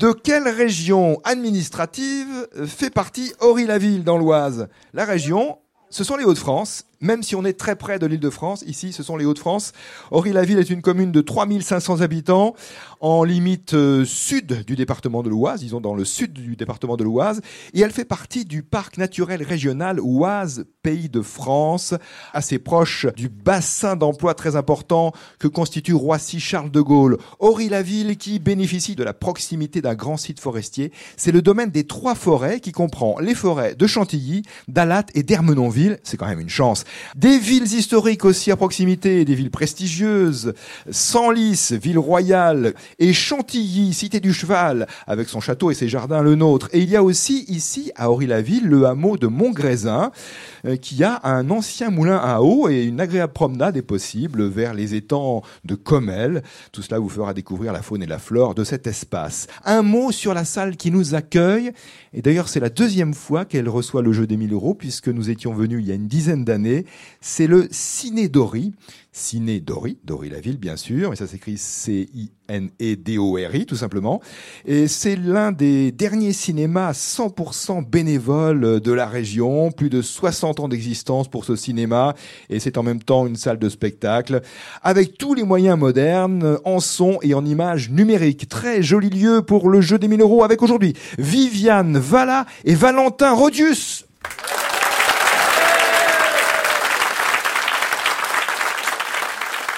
De quelle région administrative fait partie Aury-la-Ville dans l'Oise? La région, ce sont les Hauts-de-France. Même si on est très près de l'île de France, ici ce sont les Hauts-de-France. Aury-la-Ville est une commune de 3500 habitants en limite euh, sud du département de l'Oise, disons dans le sud du département de l'Oise, et elle fait partie du parc naturel régional Oise Pays de France, assez proche du bassin d'emploi très important que constitue Roissy-Charles de Gaulle. Aury-la-Ville qui bénéficie de la proximité d'un grand site forestier, c'est le domaine des trois forêts qui comprend les forêts de Chantilly, d'Alat et d'Ermenonville, c'est quand même une chance. Des villes historiques aussi à proximité, des villes prestigieuses, Senlis, ville royale, et Chantilly, cité du cheval, avec son château et ses jardins le nôtre. Et il y a aussi ici, à Aury-la-Ville, le hameau de Montgrésin, euh, qui a un ancien moulin à eau et une agréable promenade est possible vers les étangs de Comel. Tout cela vous fera découvrir la faune et la flore de cet espace. Un mot sur la salle qui nous accueille. Et d'ailleurs, c'est la deuxième fois qu'elle reçoit le jeu des 1000 euros puisque nous étions venus il y a une dizaine d'années. C'est le Ciné Dory. Ciné Dory, Dory-la-Ville bien sûr, mais ça s'écrit C-I-N-E-D-O-R-I tout simplement. Et c'est l'un des derniers cinémas 100% bénévoles de la région, plus de 60 ans d'existence pour ce cinéma, et c'est en même temps une salle de spectacle, avec tous les moyens modernes, en son et en images numériques. Très joli lieu pour le jeu des 1000 euros avec aujourd'hui Viviane Valla et Valentin Rodius.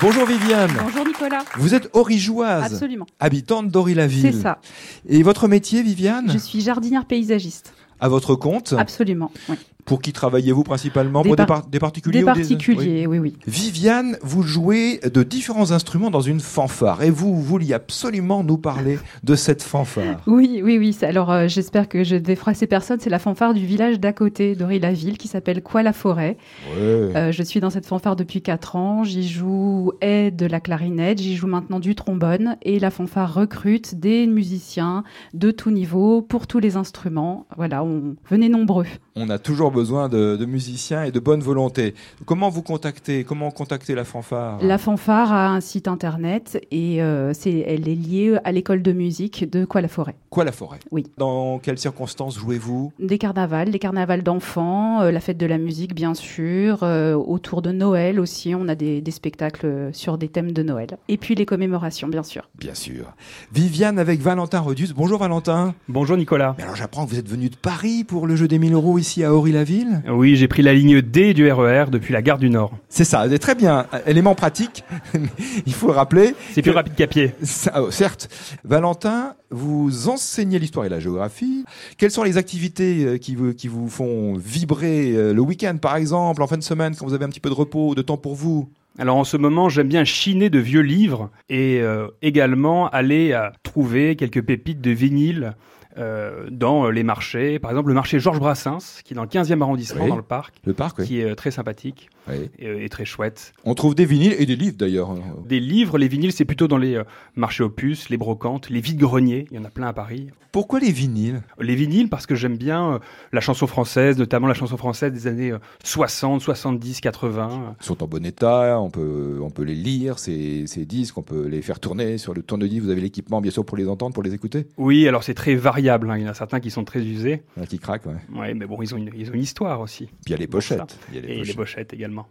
Bonjour Viviane. Bonjour Nicolas. Vous êtes origeoise. Absolument. Habitante d'Aury-la-Ville. C'est ça. Et votre métier, Viviane? Je suis jardinière paysagiste. À votre compte? Absolument. Oui. Pour qui travaillez-vous principalement Des Pour des, par- des particuliers Des ou particuliers, oui, oui. Viviane, vous jouez de différents instruments dans une fanfare et vous vouliez absolument nous parler de cette fanfare. Oui, oui, oui. Alors, euh, j'espère que je vais froisser personne. C'est la fanfare du village d'à côté d'Aury-la-Ville qui s'appelle Quoi la forêt. Ouais. Euh, je suis dans cette fanfare depuis 4 ans. J'y joue et de la clarinette, j'y joue maintenant du trombone et la fanfare recrute des musiciens de tout niveau pour tous les instruments. Voilà, on venez nombreux. On a toujours besoin de, de musiciens et de bonne volonté. Comment vous contactez Comment contacter la fanfare? La fanfare a un site internet et euh, c'est, elle est liée à l'école de musique de Quoi la forêt. Quoi la forêt? Oui. Dans quelles circonstances jouez-vous? Des carnavals, des carnavals d'enfants, euh, la fête de la musique bien sûr, euh, autour de Noël aussi, on a des, des spectacles sur des thèmes de Noël. Et puis les commémorations bien sûr. Bien sûr. Viviane avec Valentin Rodius. Bonjour Valentin. Bonjour Nicolas. Mais alors j'apprends que vous êtes venu de Paris pour le jeu des 1000 euros ici à Aury-la-Ville. Oui, j'ai pris la ligne D du RER depuis la gare du Nord. C'est ça, c'est très bien. Élément pratique, il faut le rappeler. C'est plus rapide qu'à pied. Ça, oh, certes. Valentin, vous enseignez l'histoire et la géographie. Quelles sont les activités euh, qui vous, qui vous font vibrer euh, le week-end, par exemple, en fin de semaine, quand vous avez un petit peu de repos, de temps pour vous? Alors en ce moment, j'aime bien chiner de vieux livres et euh, également aller à trouver quelques pépites de vinyle euh, dans les marchés. Par exemple, le marché Georges Brassens, qui est dans le 15e arrondissement, Oui. dans le parc, Le parc, oui. qui est euh, très sympathique Oui. et, euh, et très chouette. On trouve des vinyles et des livres d'ailleurs. Des livres, les vinyles, c'est plutôt dans les euh, marchés opus, les brocantes, les vides-greniers. Il y en a plein à Paris. Pourquoi les vinyles? Les vinyles, parce que j'aime bien euh, la chanson française, notamment la chanson française des années euh, 60, 70, 80. Ils sont en bon état, on peut, on peut les lire, ces, ces disques, on peut les faire tourner sur le tourne-disque. Vous avez l'équipement, bien sûr, pour les entendre, pour les écouter? Oui, alors c'est très variable. Hein. Il y en a certains qui sont très usés. Il y en a qui craquent, ouais. Ouais, mais bon, ils ont une, ils ont une histoire aussi. Puis il y a les pochettes. Il y a les Et les pochettes. pochettes également.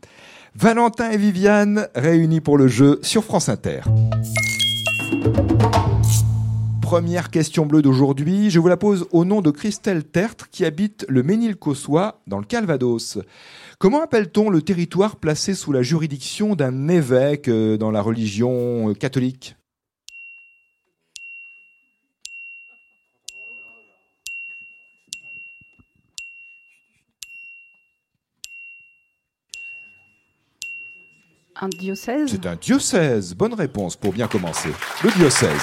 Valentin et Viviane réunis pour le jeu sur France Inter. Première question bleue d'aujourd'hui, je vous la pose au nom de Christelle Tertre qui habite le Ménil-Cossois dans le Calvados. Comment appelle-t-on le territoire placé sous la juridiction d'un évêque euh, dans la religion euh, catholique? Diocèse C'est un diocèse. Bonne réponse pour bien commencer. Le diocèse.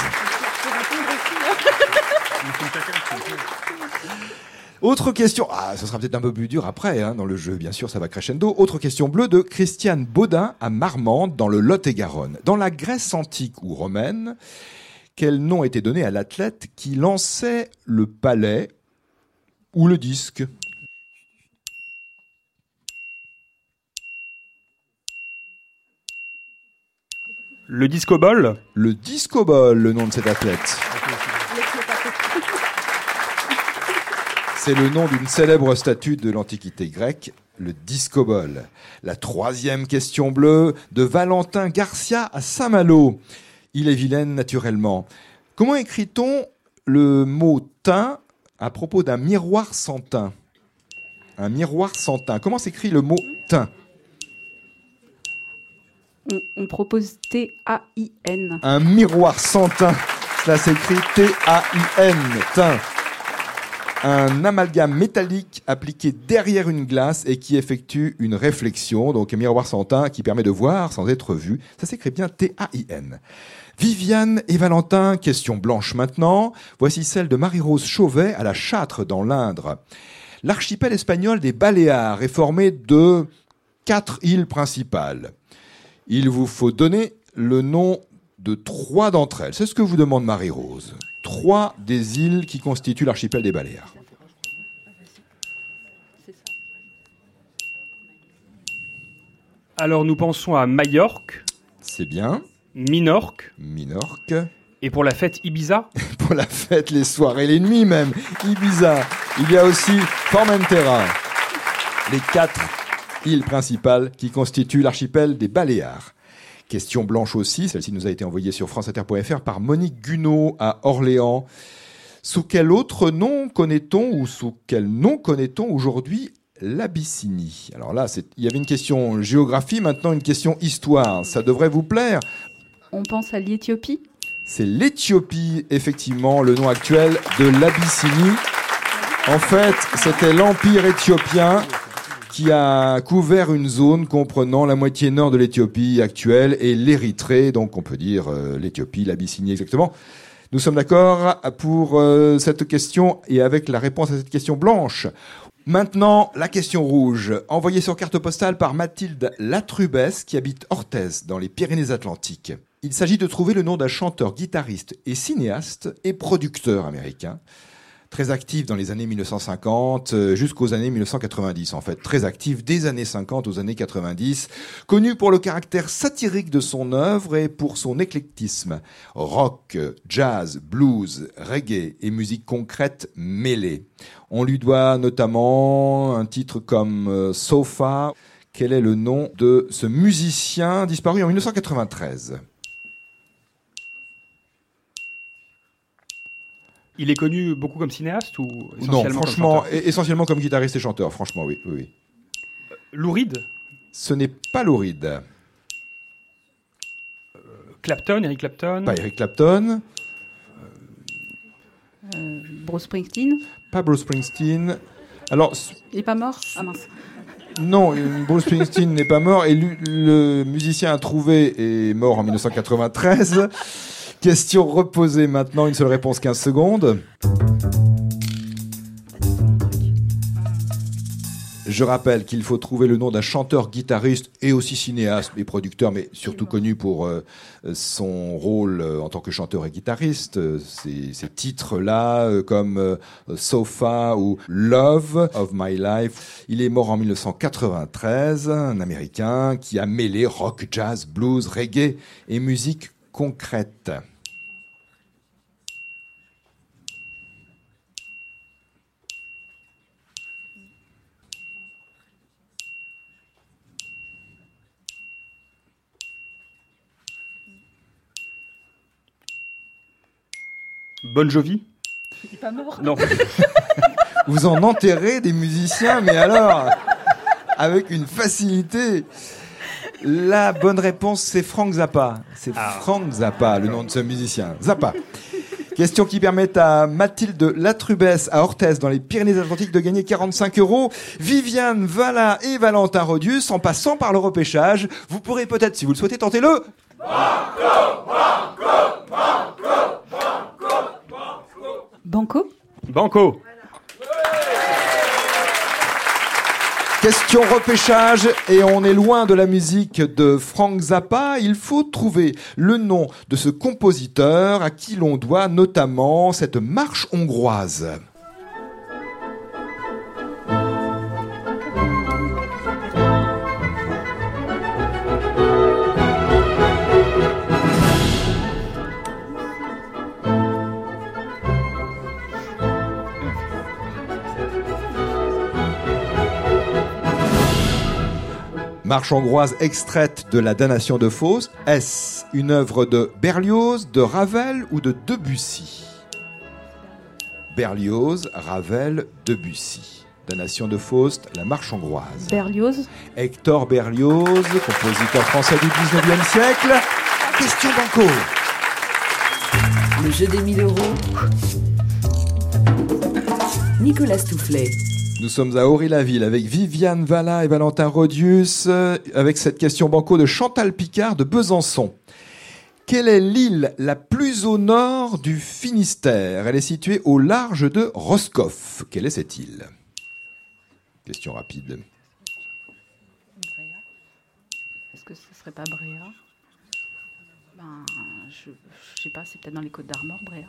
Autre question, ah, ça sera peut-être un peu plus dur après hein, dans le jeu, bien sûr, ça va crescendo. Autre question bleue de Christiane Baudin à Marmande, dans le Lot-et-Garonne. Dans la Grèce antique ou romaine, quel nom était donné à l'athlète qui lançait le palais ou le disque? Le disco-ball Le disco-ball, le nom de cet athlète. C'est le nom d'une célèbre statue de l'Antiquité grecque, le discobol. La troisième question bleue de Valentin Garcia à Saint-Malo. Il est vilaine naturellement. Comment écrit-on le mot teint à propos d'un miroir sans teint? Un miroir sans teint. Comment s'écrit le mot teint? On, propose T-A-I-N. Un miroir sans teint. Cela s'écrit T-A-I-N. Un amalgame métallique appliqué derrière une glace et qui effectue une réflexion, donc un miroir sans teint qui permet de voir sans être vu. Ça s'écrit bien T-A-I-N. Viviane et Valentin, question blanche maintenant. Voici celle de Marie-Rose Chauvet à la Châtre dans l'Indre. L'archipel espagnol des Baléares est formé de quatre îles principales. Il vous faut donner le nom de trois d'entre elles. C'est ce que vous demande Marie-Rose. Trois des îles qui constituent l'archipel des Baléares. Alors nous pensons à Majorque, C'est bien. Minorque Minorque. et pour la fête Ibiza. Pour la fête, les soirées, les nuits même. Ibiza. Il y a aussi Formentera. Les quatre îles principales qui constituent l'archipel des Baléares. Question blanche aussi, celle-ci nous a été envoyée sur franceinter.fr par Monique Gunot à Orléans. Sous quel autre nom connaît-on ou sous quel nom connaît-on aujourd'hui l'Abyssinie? Alors là, il y avait une question géographie, maintenant une question histoire. Ça devrait vous plaire. On pense à l'Éthiopie? C'est l'Éthiopie, effectivement, le nom actuel de l'Abyssinie. En fait, c'était l'Empire éthiopien qui a couvert une zone comprenant la moitié nord de l'Éthiopie actuelle et l'Érythrée, donc on peut dire euh, l'Éthiopie, l'Abyssinie exactement. Nous sommes d'accord pour euh, cette question et avec la réponse à cette question blanche. Maintenant, la question rouge, envoyée sur carte postale par Mathilde Latrubès, qui habite Orthez, dans les Pyrénées-Atlantiques. Il s'agit de trouver le nom d'un chanteur, guitariste et cinéaste et producteur américain, très actif dans les années 1950 euh, jusqu'aux années 1990 en fait, très actif des années 50 aux années 90, connu pour le caractère satirique de son œuvre et pour son éclectisme, rock, jazz, blues, reggae et musique concrète mêlée. On lui doit notamment un titre comme euh, Sofa. Quel est le nom de ce musicien disparu en 1993 Il est connu beaucoup comme cinéaste ou Non, essentiellement comme franchement, et- essentiellement comme guitariste et chanteur, franchement, oui. oui, oui. Louride? Ce n'est pas Lauride, Clapton, Eric Clapton? Pas Eric Clapton, euh, Bruce Springsteen pas Bruce Springsteen. Alors, Il est pas mort? Ah mince. non, euh, Bruce Springsteen n'est pas mort et le musicien à trouver est mort en 1993. Question reposée maintenant, une seule réponse 15 secondes. Je rappelle qu'il faut trouver le nom d'un chanteur, guitariste et aussi cinéaste et producteur, mais surtout connu pour euh, son rôle euh, en tant que chanteur et guitariste. Euh, Ces, ces titres-là, comme Sofa ou Love of My Life. Il est mort en 1993, un Américain qui a mêlé rock, jazz, blues, reggae et musique concrète. Bon Jovi Il est pas mort Non. Vous en enterrez des musiciens, mais alors, avec une facilité. La bonne réponse, c'est Frank Zappa. C'est Ah. Frank Zappa, le nom de ce musicien. Zappa. Question qui permet à Mathilde Latrubès à Orthez dans les Pyrénées-Atlantiques de gagner 45 euros. Viviane Vala et Valentin Rodius en passant par le repêchage. Vous pourrez peut-être, si vous le souhaitez, tenter le Banco Banco Question repêchage et on est loin de la musique de Frank Zappa. Il faut trouver le nom de ce compositeur à qui l'on doit notamment cette marche hongroise. Marche hongroise extraite de la damnation de Faust. Est-ce une œuvre de Berlioz, de Ravel ou de Debussy? Berlioz, Ravel, Debussy. Damnation de Faust, la marche hongroise. Berlioz. Hector Berlioz, compositeur français du 19e siècle. Question banco. Le jeu des 1000 euros. Nicolas Toufflet. Nous sommes à Aury-la-Ville avec Viviane Valla et Valentin Rodius, euh, avec cette question banco de Chantal Picard de Besançon. Quelle est l'île la plus au nord du Finistère? Elle est située au large de Roscoff. Quelle est cette île? Question rapide. Est-ce que ce serait pas Bréa? Ben, je, je sais pas, c'est peut-être dans les Côtes d'Armor, Bréa.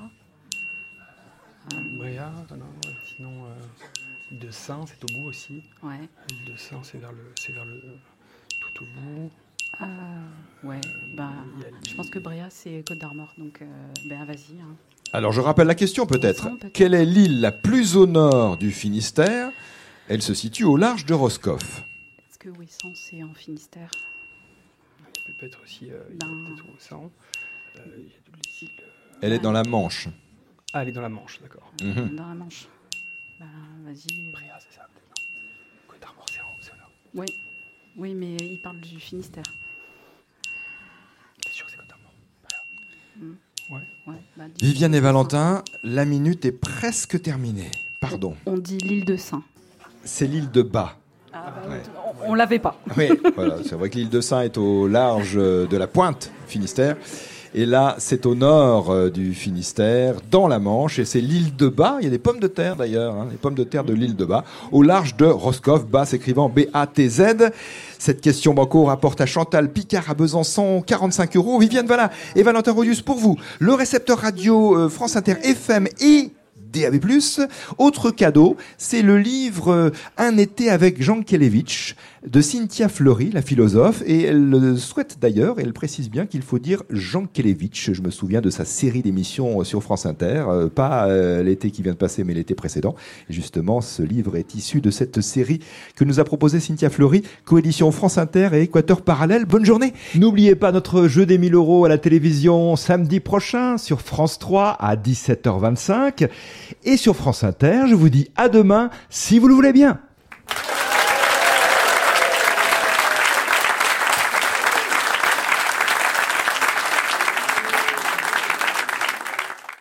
Bréa, non, sinon euh, de Saint, c'est au bout aussi. Ouais. L'île de Saint, c'est vers le, c'est vers le tout au bout. Ah, ouais. Ben, y a je pense que Bréa, c'est Côtes d'Armor, donc euh, ben vas-y. hein. Alors je rappelle la question peut-être. Quelle est l'île la plus au nord du Finistère? Elle se situe au large de Roscoff. Est-ce que Ouessant, c'est en Finistère? Il peut être aussi euh, Ben. peut-être au Saint. Euh, il y a toutes les îles. euh, Elle est dans la Manche. Ah, elle est dans la Manche, d'accord. Mhm. Dans la Manche. Ben, vas-y. Bréa, c'est ça, peut-être, non Côte d'Armor, c'est en haut, c'est au nord. Oui. Oui, mais il parle du Finistère. C'est sûr que c'est Côte d'Armor? Ouais. Ouais, bah, Viviane et Valentin, la minute est presque terminée. Pardon. On dit l'île de Saint. C'est l'île de Bas. Ah, bah, Ouais. on, on l'avait pas. Oui, voilà, c'est vrai que l'île de Saint est au large euh, de la pointe Finistère. Et là, c'est au nord euh, du Finistère, dans la Manche, et c'est l'île de Bas. Il y a des pommes de terre d'ailleurs, hein, les pommes de terre de l'île de Bas, au large de Roscoff, Bas s'écrivant B-A-T-Z. Cette question banco rapporte à Chantal Picard à Besançon 45 euros. Viviane Valla et Valentin Rodius pour vous. Le récepteur radio euh, France Inter FM et DAB+. Autre cadeau, c'est le livre euh, Un été avec Jean Kelevitch de Cynthia Fleury, la philosophe, et elle le souhaite d'ailleurs, et elle précise bien qu'il faut dire Jean Kelevitch. Je me souviens de sa série d'émissions sur France Inter, euh, pas euh, l'été qui vient de passer, mais l'été précédent. Justement, ce livre est issu de cette série que nous a proposé Cynthia Fleury, coédition France Inter et Équateur Parallèle. Bonne journée N'oubliez pas notre jeu des 1000 euros à la télévision samedi prochain sur France 3 à 17h25 et sur France Inter. Je vous dis à demain si vous le voulez bien.